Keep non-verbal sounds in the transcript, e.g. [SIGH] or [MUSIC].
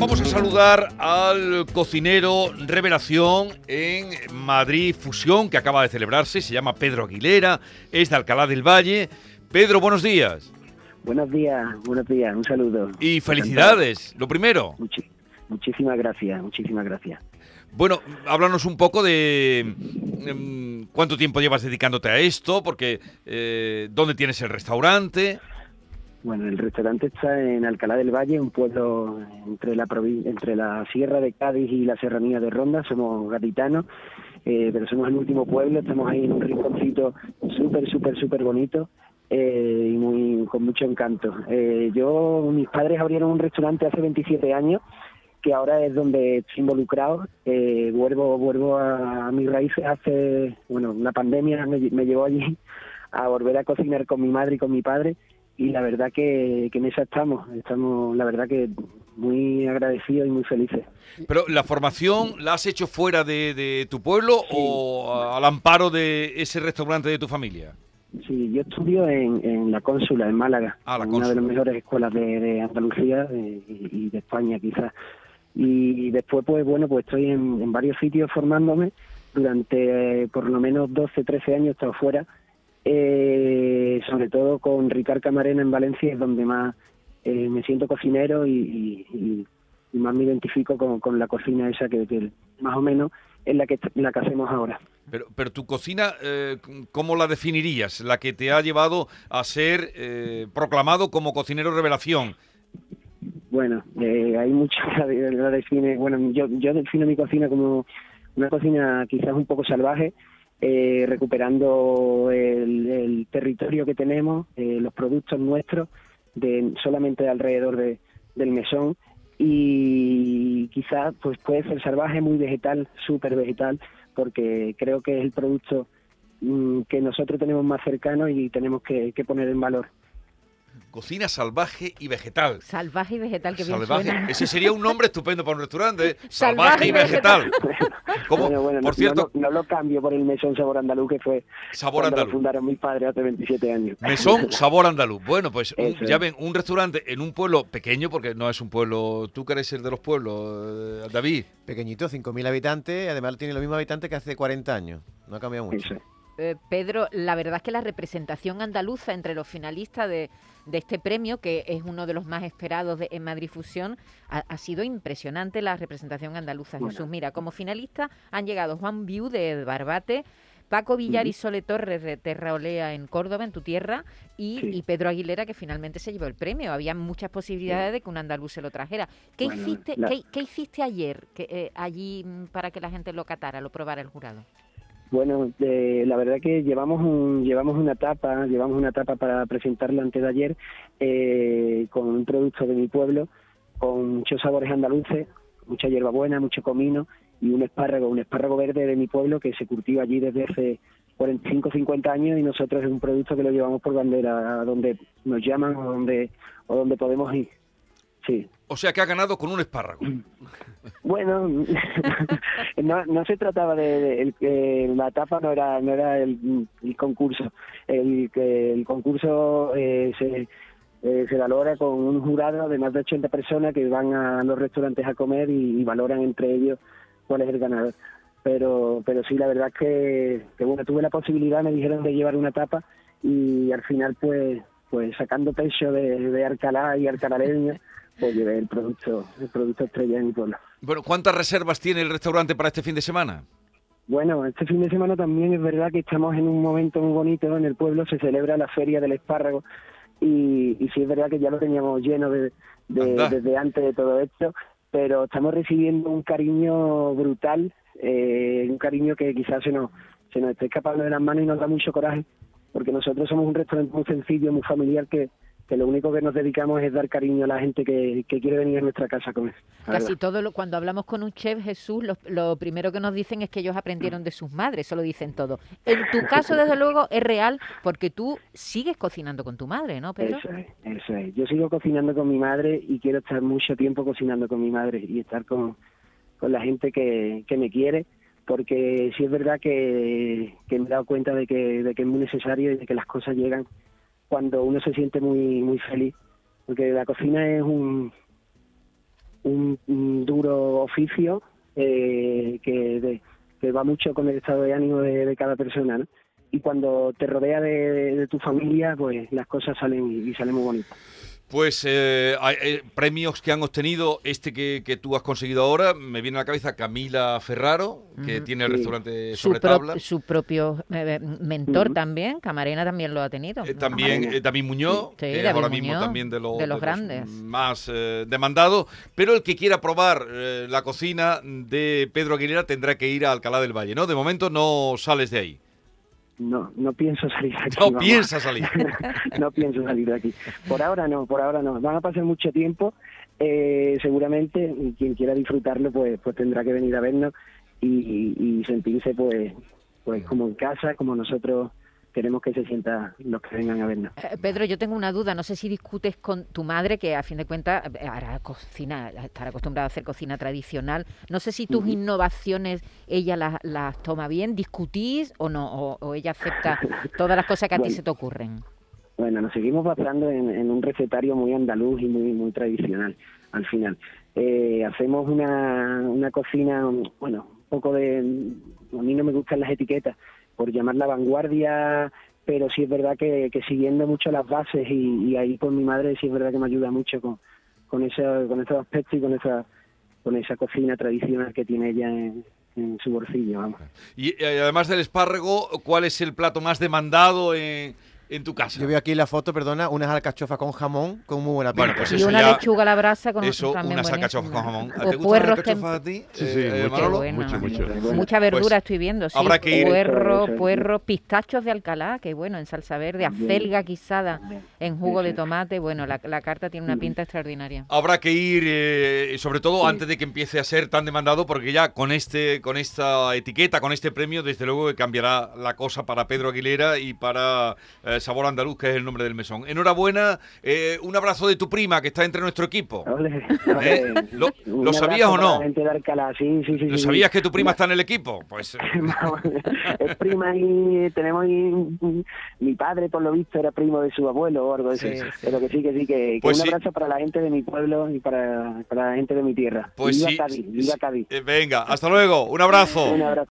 vamos a saludar al cocinero Revelación en Madrid Fusión, que acaba de celebrarse. Se llama Pedro Aguilera, es de Alcalá del Valle. Pedro, buenos días. Buenos días, buenos días, un saludo. Y felicidades, lo primero. muchísimas gracias, muchísimas gracias. Bueno, háblanos un poco de em, cuánto tiempo llevas dedicándote a esto, porque eh, dónde tienes el restaurante. Bueno, el restaurante está en Alcalá del Valle, un pueblo entre la entre la Sierra de Cádiz y la Serranía de Ronda. Somos gaditanos, eh, pero somos el último pueblo. Estamos ahí en un rinconcito súper, súper, súper bonito eh, y muy con mucho encanto. Eh, yo, mis padres abrieron un restaurante hace 27 años que ahora es donde estoy involucrado. Eh, vuelvo vuelvo a, mis raíces hace, bueno, la pandemia me, me llevó allí a volver a cocinar con mi madre y con mi padre y la verdad que, en esa estamos, estamos la verdad que muy agradecidos y muy felices. Pero la formación la has hecho fuera de, tu pueblo o al amparo de ese restaurante de tu familia? Sí, yo estudio en, la Cónsula, en Málaga, ah, una de las mejores escuelas de, Andalucía y, de España quizás. Y después, pues bueno, pues estoy en, en varios sitios formándome. Durante por lo menos 12, 13 años he estado fuera eh, sobre todo con Ricard Camarena en Valencia es donde más eh, me siento cocinero y, más me identifico con, la cocina esa que, más o menos es la que la que hacemos ahora. Pero, pero tu cocina, eh, ¿cómo la definirías? La que te ha llevado a ser eh, proclamado como cocinero revelación. Bueno, eh, hay mucho la define. Bueno, yo, yo defino mi cocina como una cocina quizás un poco salvaje, eh, recuperando el, territorio que tenemos, eh, los productos nuestros, de solamente alrededor de, del mesón y quizás pues puede ser salvaje, muy vegetal, súper vegetal, porque creo que es el producto mm, que nosotros tenemos más cercano y tenemos que poner en valor. Cocina salvaje y vegetal. Salvaje y vegetal, que salvaje. Ese sería un nombre estupendo para un restaurante. ¿eh? [LAUGHS] Salvaje, y vegetal. [LAUGHS] por cierto, no, lo cambio por el mesón sabor andaluz que fue sabor andaluz. fundaron mis padres hace 27 años. Mesón [LAUGHS] sabor andaluz. Bueno, pues ya ven, un restaurante en un pueblo pequeño, porque no es un pueblo. Tú querés ser de los pueblos, eh, David. Pequeñito, 5.000 habitantes. Además tiene los mismos habitantes que hace 40 años. No ha cambiado mucho. Eh, Pedro, la verdad es que la representación andaluza entre los finalistas de, este premio, que es uno de los más esperados de, en Madrid Fusión, ha, sido impresionante la representación andaluza. Jesús, mira, como finalista han llegado Juan Viu de Barbate, Paco Villar y Sole Torres de Terraolea en Córdoba, en tu tierra, y, Pedro Aguilera, que finalmente se llevó el premio. Había muchas posibilidades de que un andaluz se lo trajera. ¿Qué, hiciste, ¿qué, hiciste ayer que, eh, allí mm, para que la gente lo catara, lo probara el jurado? Bueno, la verdad que llevamos un, llevamos una etapa, llevamos una etapa para presentarlo antes de ayer eh, con un producto de mi pueblo, con muchos sabores andaluces, mucha hierbabuena, mucho comino y un espárrago, un espárrago verde de mi pueblo que se cultiva allí desde hace 45 50 años y nosotros es un producto que lo llevamos por bandera a donde nos llaman o donde o donde podemos ir. Sí. O sea que ha ganado con un espárrago. [LAUGHS] Bueno, [LAUGHS] no, se trataba de, la etapa no era no era el, concurso. El, el concurso eh, se, eh, se valora con un jurado de más de 80 personas que van a los restaurantes a comer y, valoran entre ellos cuál es el ganador. Pero pero sí, la verdad es que, bueno, tuve la posibilidad, me dijeron de llevar una etapa y al final pues pues sacando pecho de, de Arcalá y arcalareño pues llevé el producto, el producto estrella en mi pueblo. Bueno, ¿cuántas reservas tiene el restaurante para este fin de semana? Bueno, este fin de semana también es verdad que estamos en un momento muy bonito en el pueblo, se celebra la Feria del Espárrago y, y sí es verdad que ya lo teníamos lleno de, desde antes de todo esto, pero estamos recibiendo un cariño brutal, eh, un cariño que quizás se nos, se nos esté escapando de las manos y nos da mucho coraje, porque nosotros somos un restaurante muy sencillo, muy familiar que, que lo único que nos dedicamos es dar cariño a la gente que, quiere venir a nuestra casa a comer. Casi todo, lo, cuando hablamos con un chef, Jesús, lo, primero que nos dicen es que ellos aprendieron de sus madres, eso lo dicen todo. En tu caso, desde luego, es real porque tú sigues cocinando con tu madre, ¿no, Pedro? Eso es, eso es. Yo sigo cocinando con mi madre y quiero estar mucho tiempo cocinando con mi madre y estar con, la gente que, que me quiere porque sí es verdad que, que me he dado cuenta de que, de que es muy necesario y de que las cosas llegan cuando uno se siente muy muy feliz porque la cocina es un un, duro oficio eh, que, que va mucho con el estado de ánimo de, cada persona, ¿no? Y cuando te rodea de, tu familia, pues las cosas salen y salen muy bonitas. Pues eh, hay, eh, premios que han obtenido, este que, que tú has conseguido ahora, me viene a la cabeza Camila Ferraro, que tiene el Sí. restaurante Su, sobre pro- tabla. su propio eh, mentor Ujú. también, Camarena también lo ha tenido. Eh, también eh, David Muñoz, Sí, que es David ahora mismo también de, lo- de los de grandes. más eh, demandados. Pero el que quiera probar eh, la cocina de Pedro Aguilera tendrá que ir a Alcalá del Valle, ¿no? De momento no sales de ahí. No, no pienso salir de aquí. No vamos. piensas salir. [LAUGHS] no pienso salir de aquí. Por ahora no, por ahora no. Van a pasar mucho tiempo. eh, seguramente y quien quiera disfrutarlo, pues, pues tendrá que venir a vernos y, y sentirse, pues, pues como en casa, como nosotros queremos que se sienta los que vengan a vernos. Eh, Pedro, yo tengo una duda. No sé si discutes con tu madre, que a fin de cuentas eh, hará cocina, estará acostumbrada a hacer cocina tradicional. No sé si tus innovaciones ella las, las toma bien. ¿Discutís o no? O, o ella acepta todas las cosas que a ti se te ocurren? Bueno, nos seguimos basando en, en un recetario muy andaluz y muy muy tradicional al final. Eh, hacemos una, una cocina, bueno, un poco de... A mí no me gustan las etiquetas, por llamarla vanguardia, pero sí es verdad que, que siguiendo mucho las bases y, y ahí con mi madre sí es verdad que me ayuda mucho con, con, ese, con esos aspectos y con esa, con esa cocina tradicional que tiene ella en, en su bolsillo, vamos. Y eh, además del espárrago, ¿cuál es el plato más demandado en, en tu casa? Yo veo aquí la foto, perdona, unas alcachofas con jamón con muy buena pinta. Bueno, pues y eso una ya- lechuga a la brasa con Eso, también unas alcachofas con jamón. ¿Te gustan las puerros alcachofas tem- a ti? Sí, sí, eh, mucho, mucho, mucho. Bueno, Mucha verdura Pues estoy viendo, sí. habrá que ir- Puerro, puerro, pistachos de Alcalá, que bueno, en salsa verde, acelga guisada en jugo de tomate. Bueno, la, la carta tiene una pinta extraordinaria. Habrá que ir, eh, sobre todo Sí. antes de que empiece a ser tan demandado, porque ya con este, con esta etiqueta, con este premio, desde luego que cambiará la cosa para Pedro Aguilera y para eh, Sabor Andaluz, que es el nombre del mesón. Enhorabuena, eh, un abrazo de tu prima que está entre nuestro equipo. [LAUGHS] ¿Eh? ¿Lo- sabías o no? sí, sí, sí. ¿Lo sabías que tu prima está en el equipo? Pues eh, [LAUGHS] es prima y tenemos ahí, mi padre por lo visto era primo de su abuelo o algo así Sí, sí, pero que sí que sí que, que Pues un abrazo para la gente de mi pueblo y para, para la gente de mi tierra Pues viva sí, Cádiz viva. Cádiz venga, hasta luego, un abrazo. un abrazo